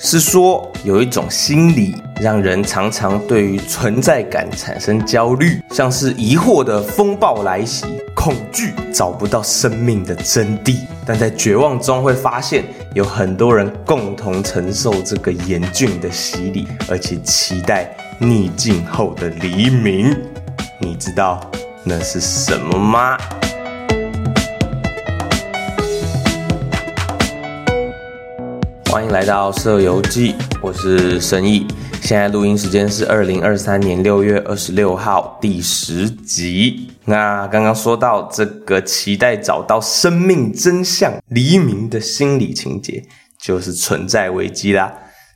是说有一种心理让人常常对于存在感产生焦虑，像是疑惑的风暴来袭，恐惧找不到生命的真谛。但在绝望中会发现，有很多人共同承受这个严峻的洗礼，而且期待逆境后的黎明。你知道那是什么吗？欢迎来到《社游记》，我是申意。现在录音时间是二零二三年六月二十六号第十集。那刚刚说到这个期待找到生命真相、黎明的心理情节，就是存在危机啦。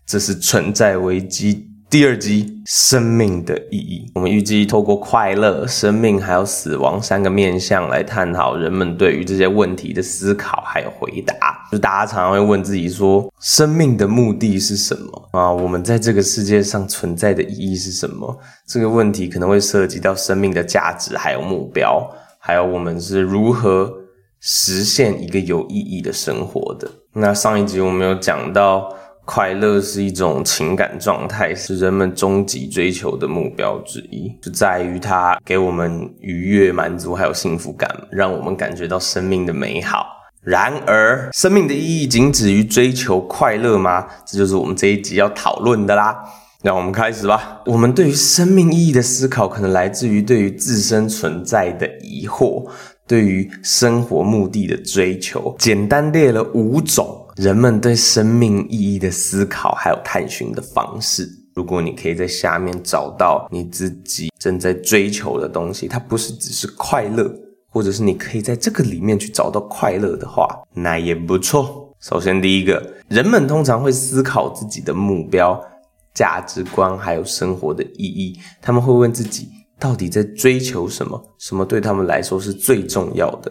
这是存在危机。第二集生命的意义，我们预计透过快乐、生命还有死亡三个面向来探讨人们对于这些问题的思考还有回答。就大家常常会问自己说，生命的目的是什么啊？我们在这个世界上存在的意义是什么？这个问题可能会涉及到生命的价值还有目标，还有我们是如何实现一个有意义的生活的。那上一集我们有讲到。快乐是一种情感状态，是人们终极追求的目标之一，就在于它给我们愉悦、满足还有幸福感，让我们感觉到生命的美好。然而，生命的意义仅止于追求快乐吗？这就是我们这一集要讨论的啦。让我们开始吧。我们对于生命意义的思考，可能来自于对于自身存在的疑惑，对于生活目的的追求。简单列了五种。人们对生命意义的思考，还有探寻的方式。如果你可以在下面找到你自己正在追求的东西，它不是只是快乐，或者是你可以在这个里面去找到快乐的话，那也不错。首先，第一个，人们通常会思考自己的目标、价值观，还有生活的意义。他们会问自己，到底在追求什么？什么对他们来说是最重要的？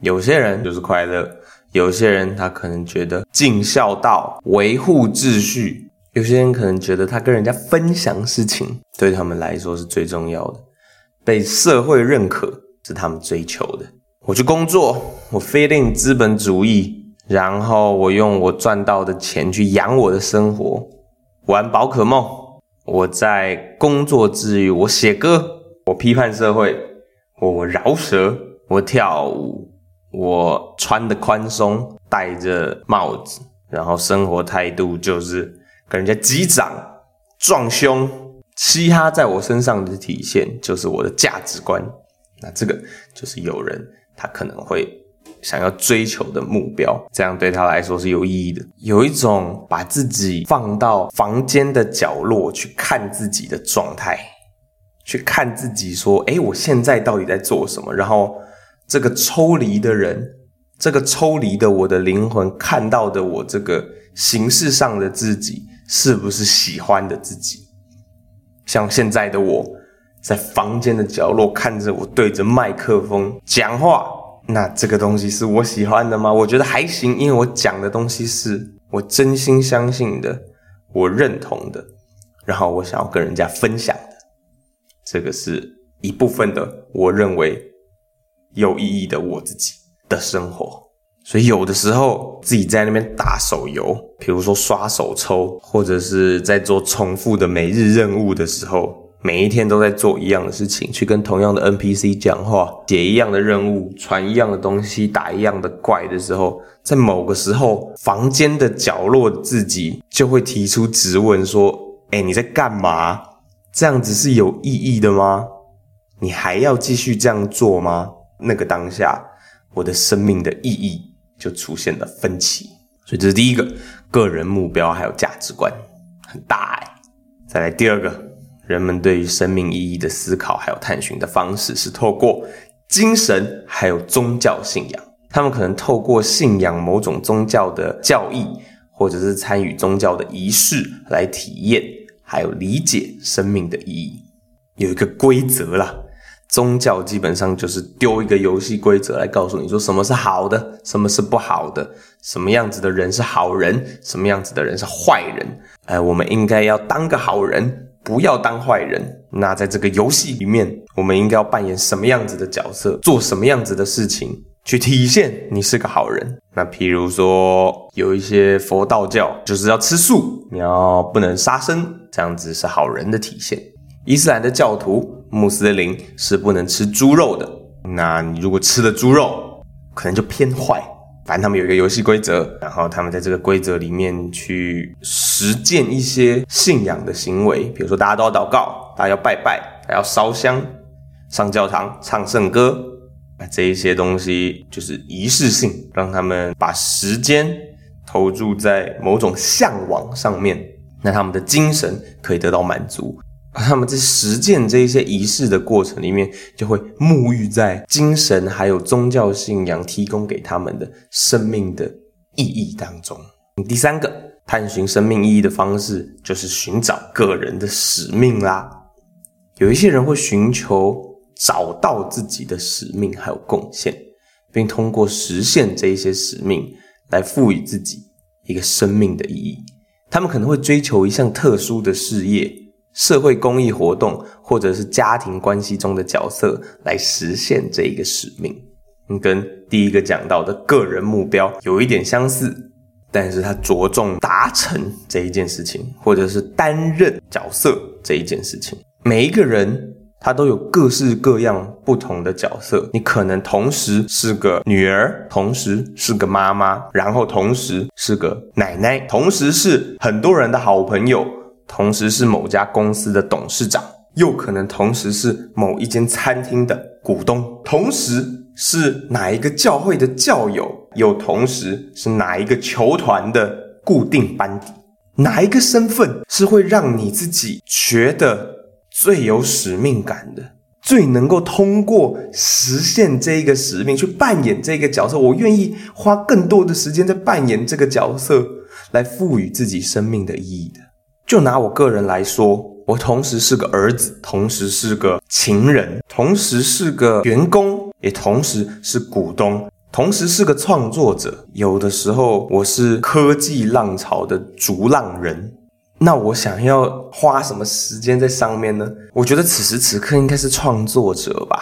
有些人就是快乐。有些人他可能觉得尽孝道、维护秩序；有些人可能觉得他跟人家分享事情，对他们来说是最重要的。被社会认可是他们追求的。我去工作，我 fit in 资本主义，然后我用我赚到的钱去养我的生活，玩宝可梦。我在工作之余，我写歌，我批判社会，我饶舌，我跳舞。我穿的宽松，戴着帽子，然后生活态度就是跟人家击掌、撞胸。嘻哈在我身上的体现就是我的价值观。那这个就是有人他可能会想要追求的目标，这样对他来说是有意义的。有一种把自己放到房间的角落去看自己的状态，去看自己说：“哎，我现在到底在做什么？”然后。这个抽离的人，这个抽离的我的灵魂看到的我这个形式上的自己，是不是喜欢的自己？像现在的我，在房间的角落看着我对着麦克风讲话，那这个东西是我喜欢的吗？我觉得还行，因为我讲的东西是我真心相信的，我认同的，然后我想要跟人家分享的，这个是一部分的，我认为。有意义的我自己的生活，所以有的时候自己在那边打手游，比如说刷手抽，或者是在做重复的每日任务的时候，每一天都在做一样的事情，去跟同样的 NPC 讲话，解一样的任务，传一样的东西，打一样的怪的时候，在某个时候，房间的角落自己就会提出质问说：“哎，你在干嘛？这样子是有意义的吗？你还要继续这样做吗？”那个当下，我的生命的意义就出现了分歧，所以这是第一个个人目标还有价值观很大哎。再来第二个，人们对于生命意义的思考还有探寻的方式是透过精神还有宗教信仰，他们可能透过信仰某种宗教的教义，或者是参与宗教的仪式来体验还有理解生命的意义，有一个规则啦。宗教基本上就是丢一个游戏规则来告诉你说什么是好的，什么是不好的，什么样子的人是好人，什么样子的人是坏人。哎，我们应该要当个好人，不要当坏人。那在这个游戏里面，我们应该要扮演什么样子的角色，做什么样子的事情，去体现你是个好人。那譬如说，有一些佛道教就是要吃素，你要不能杀生，这样子是好人的体现。伊斯兰的教徒、穆斯林是不能吃猪肉的。那你如果吃了猪肉，可能就偏坏。反正他们有一个游戏规则，然后他们在这个规则里面去实践一些信仰的行为，比如说大家都要祷告，大家要拜拜，还要烧香、上教堂、唱圣歌，这一些东西就是仪式性，让他们把时间投注在某种向往上面，那他们的精神可以得到满足。他们在实践这一些仪式的过程里面，就会沐浴在精神还有宗教信仰提供给他们的生命的意义当中。第三个探寻生命意义的方式，就是寻找个人的使命啦。有一些人会寻求找到自己的使命还有贡献，并通过实现这一些使命来赋予自己一个生命的意义。他们可能会追求一项特殊的事业。社会公益活动，或者是家庭关系中的角色，来实现这一个使命，跟第一个讲到的个人目标有一点相似，但是它着重达成这一件事情，或者是担任角色这一件事情。每一个人他都有各式各样不同的角色，你可能同时是个女儿，同时是个妈妈，然后同时是个奶奶，同时是很多人的好朋友。同时是某家公司的董事长，又可能同时是某一间餐厅的股东，同时是哪一个教会的教友，又同时是哪一个球团的固定班底。哪一个身份是会让你自己觉得最有使命感的，最能够通过实现这个使命去扮演这个角色？我愿意花更多的时间在扮演这个角色，来赋予自己生命的意义的。就拿我个人来说，我同时是个儿子，同时是个情人，同时是个员工，也同时是股东，同时是个创作者。有的时候，我是科技浪潮的逐浪人。那我想要花什么时间在上面呢？我觉得此时此刻应该是创作者吧。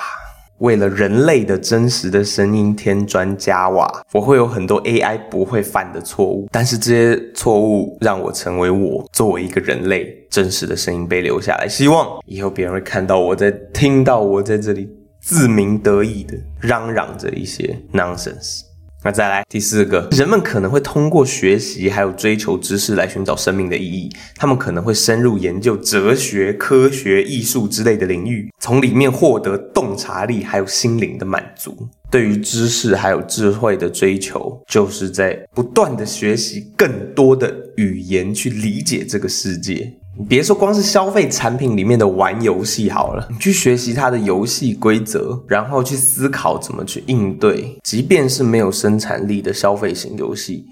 为了人类的真实的声音添砖加瓦，我会有很多 AI 不会犯的错误，但是这些错误让我成为我作为一个人类真实的声音被留下来。希望以后别人会看到我在听到我在这里自鸣得意的嚷嚷着一些 nonsense。那再来第四个，人们可能会通过学习还有追求知识来寻找生命的意义。他们可能会深入研究哲学、科学、艺术之类的领域，从里面获得洞察力还有心灵的满足。对于知识还有智慧的追求，就是在不断的学习更多的语言去理解这个世界。你别说光是消费产品里面的玩游戏好了，你去学习它的游戏规则，然后去思考怎么去应对。即便是没有生产力的消费型游戏，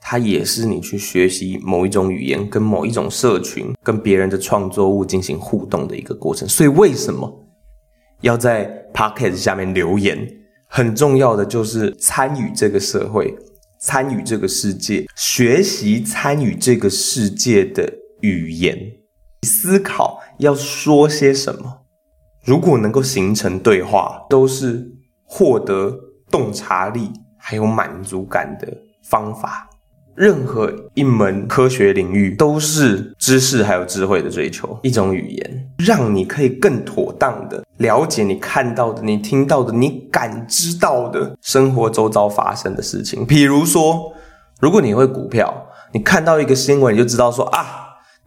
它也是你去学习某一种语言，跟某一种社群，跟别人的创作物进行互动的一个过程。所以，为什么要在 p o c k e t 下面留言？很重要的就是参与这个社会，参与这个世界，学习参与这个世界的。语言思考要说些什么？如果能够形成对话，都是获得洞察力还有满足感的方法。任何一门科学领域都是知识还有智慧的追求。一种语言，让你可以更妥当的了解你看到的、你听到的、你感知到的生活周遭发生的事情。比如说，如果你会股票，你看到一个新闻，你就知道说啊。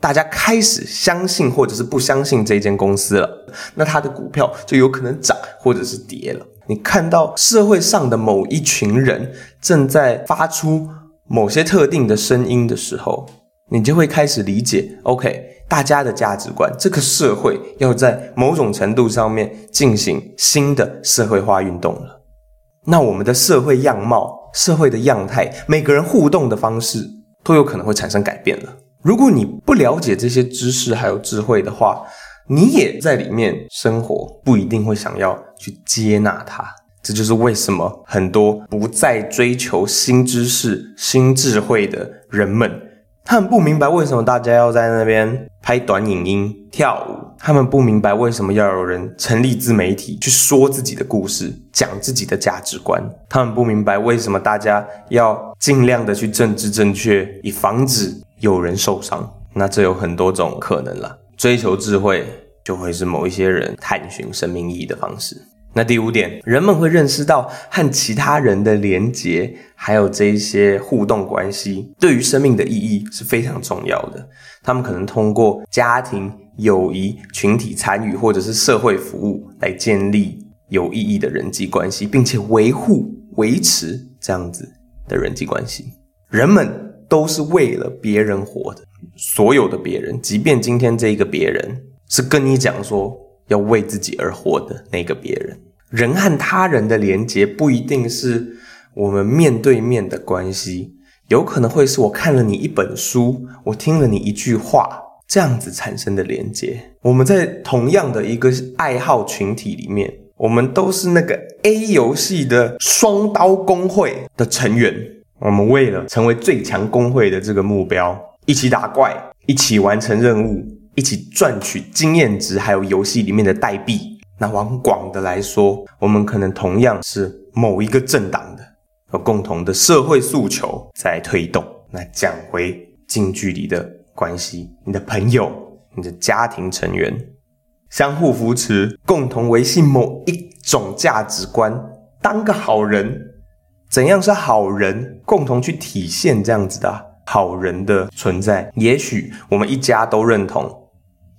大家开始相信或者是不相信这间公司了，那它的股票就有可能涨或者是跌了。你看到社会上的某一群人正在发出某些特定的声音的时候，你就会开始理解，OK，大家的价值观，这个社会要在某种程度上面进行新的社会化运动了。那我们的社会样貌、社会的样态，每个人互动的方式都有可能会产生改变了。如果你不了解这些知识还有智慧的话，你也在里面生活，不一定会想要去接纳它。这就是为什么很多不再追求新知识、新智慧的人们，他们不明白为什么大家要在那边拍短影音、跳舞。他们不明白为什么要有人成立自媒体去说自己的故事、讲自己的价值观。他们不明白为什么大家要尽量的去政治正确，以防止有人受伤。那这有很多种可能了。追求智慧就会是某一些人探寻生命意义的方式。那第五点，人们会认识到和其他人的连结，还有这一些互动关系，对于生命的意义是非常重要的。他们可能通过家庭、友谊、群体参与，或者是社会服务，来建立有意义的人际关系，并且维护、维持这样子的人际关系。人们都是为了别人活的，所有的别人，即便今天这一个别人是跟你讲说要为自己而活的那个别人。人和他人的连接不一定是我们面对面的关系，有可能会是我看了你一本书，我听了你一句话，这样子产生的连接。我们在同样的一个爱好群体里面，我们都是那个 A 游戏的双刀工会的成员。我们为了成为最强工会的这个目标，一起打怪，一起完成任务，一起赚取经验值，还有游戏里面的代币。那往广的来说，我们可能同样是某一个政党的，有共同的社会诉求在推动。那讲回近距离的关系，你的朋友、你的家庭成员，相互扶持，共同维系某一种价值观，当个好人。怎样是好人？共同去体现这样子的好人的存在。也许我们一家都认同，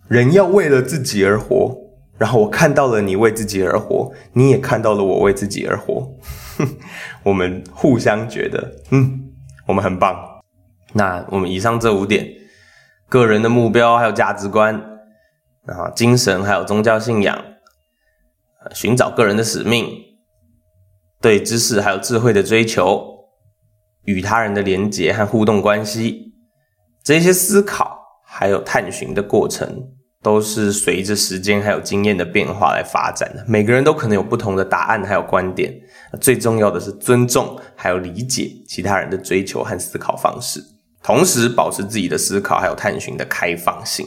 人要为了自己而活。然后我看到了你为自己而活，你也看到了我为自己而活，我们互相觉得，嗯，我们很棒。那我们以上这五点，个人的目标还有价值观，啊，精神还有宗教信仰，寻找个人的使命，对知识还有智慧的追求，与他人的连结和互动关系，这些思考还有探寻的过程。都是随着时间还有经验的变化来发展的。每个人都可能有不同的答案还有观点。最重要的是尊重还有理解其他人的追求和思考方式，同时保持自己的思考还有探寻的开放性。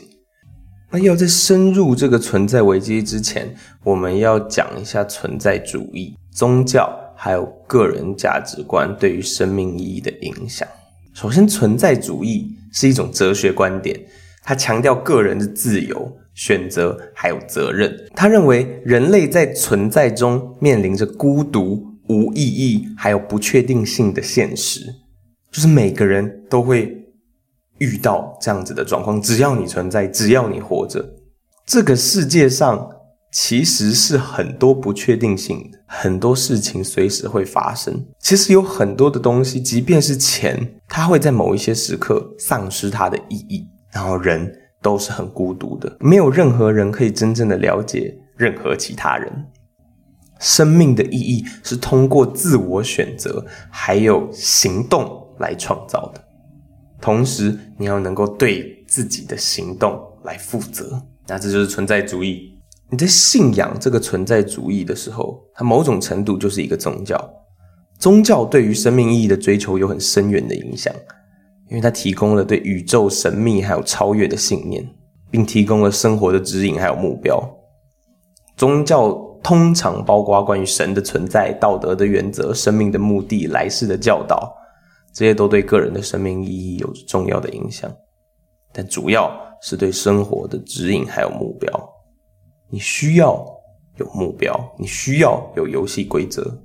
那要在深入这个存在危机之前，我们要讲一下存在主义、宗教还有个人价值观对于生命意义的影响。首先，存在主义是一种哲学观点。它强调个人的自由选择，还有责任。他认为人类在存在中面临着孤独、无意义，还有不确定性的现实，就是每个人都会遇到这样子的状况。只要你存在，只要你活着，这个世界上其实是很多不确定性的，很多事情随时会发生。其实有很多的东西，即便是钱，它会在某一些时刻丧失它的意义。然后人都是很孤独的，没有任何人可以真正的了解任何其他人。生命的意义是通过自我选择还有行动来创造的，同时你要能够对自己的行动来负责。那这就是存在主义。你在信仰这个存在主义的时候，它某种程度就是一个宗教。宗教对于生命意义的追求有很深远的影响。因为它提供了对宇宙神秘还有超越的信念，并提供了生活的指引还有目标。宗教通常包括关于神的存在、道德的原则、生命的目的、来世的教导，这些都对个人的生命意义有着重要的影响。但主要是对生活的指引还有目标。你需要有目标，你需要有游戏规则。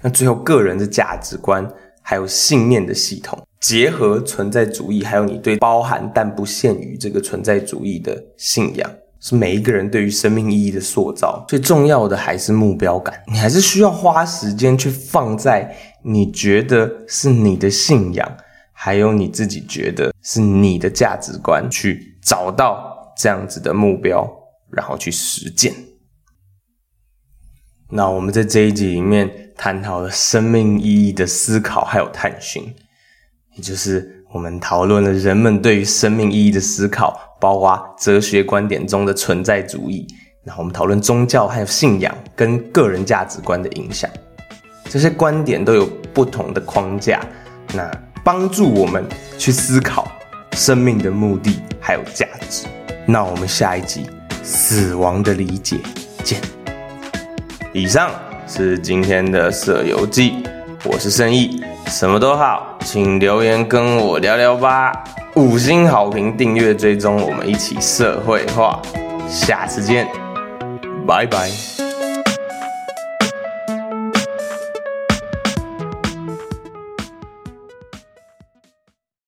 那最后，个人的价值观还有信念的系统。结合存在主义，还有你对包含但不限于这个存在主义的信仰，是每一个人对于生命意义的塑造。最重要的还是目标感，你还是需要花时间去放在你觉得是你的信仰，还有你自己觉得是你的价值观，去找到这样子的目标，然后去实践。那我们在这一集里面探讨了生命意义的思考，还有探寻。也就是我们讨论了人们对于生命意义的思考，包括哲学观点中的存在主义。那我们讨论宗教还有信仰跟个人价值观的影响。这些观点都有不同的框架，那帮助我们去思考生命的目的还有价值。那我们下一集死亡的理解见。以上是今天的社游记，我是生意，什么都好，请留言跟我聊聊吧。五星好评、订阅、追踪，我们一起社会化。下次见，拜拜。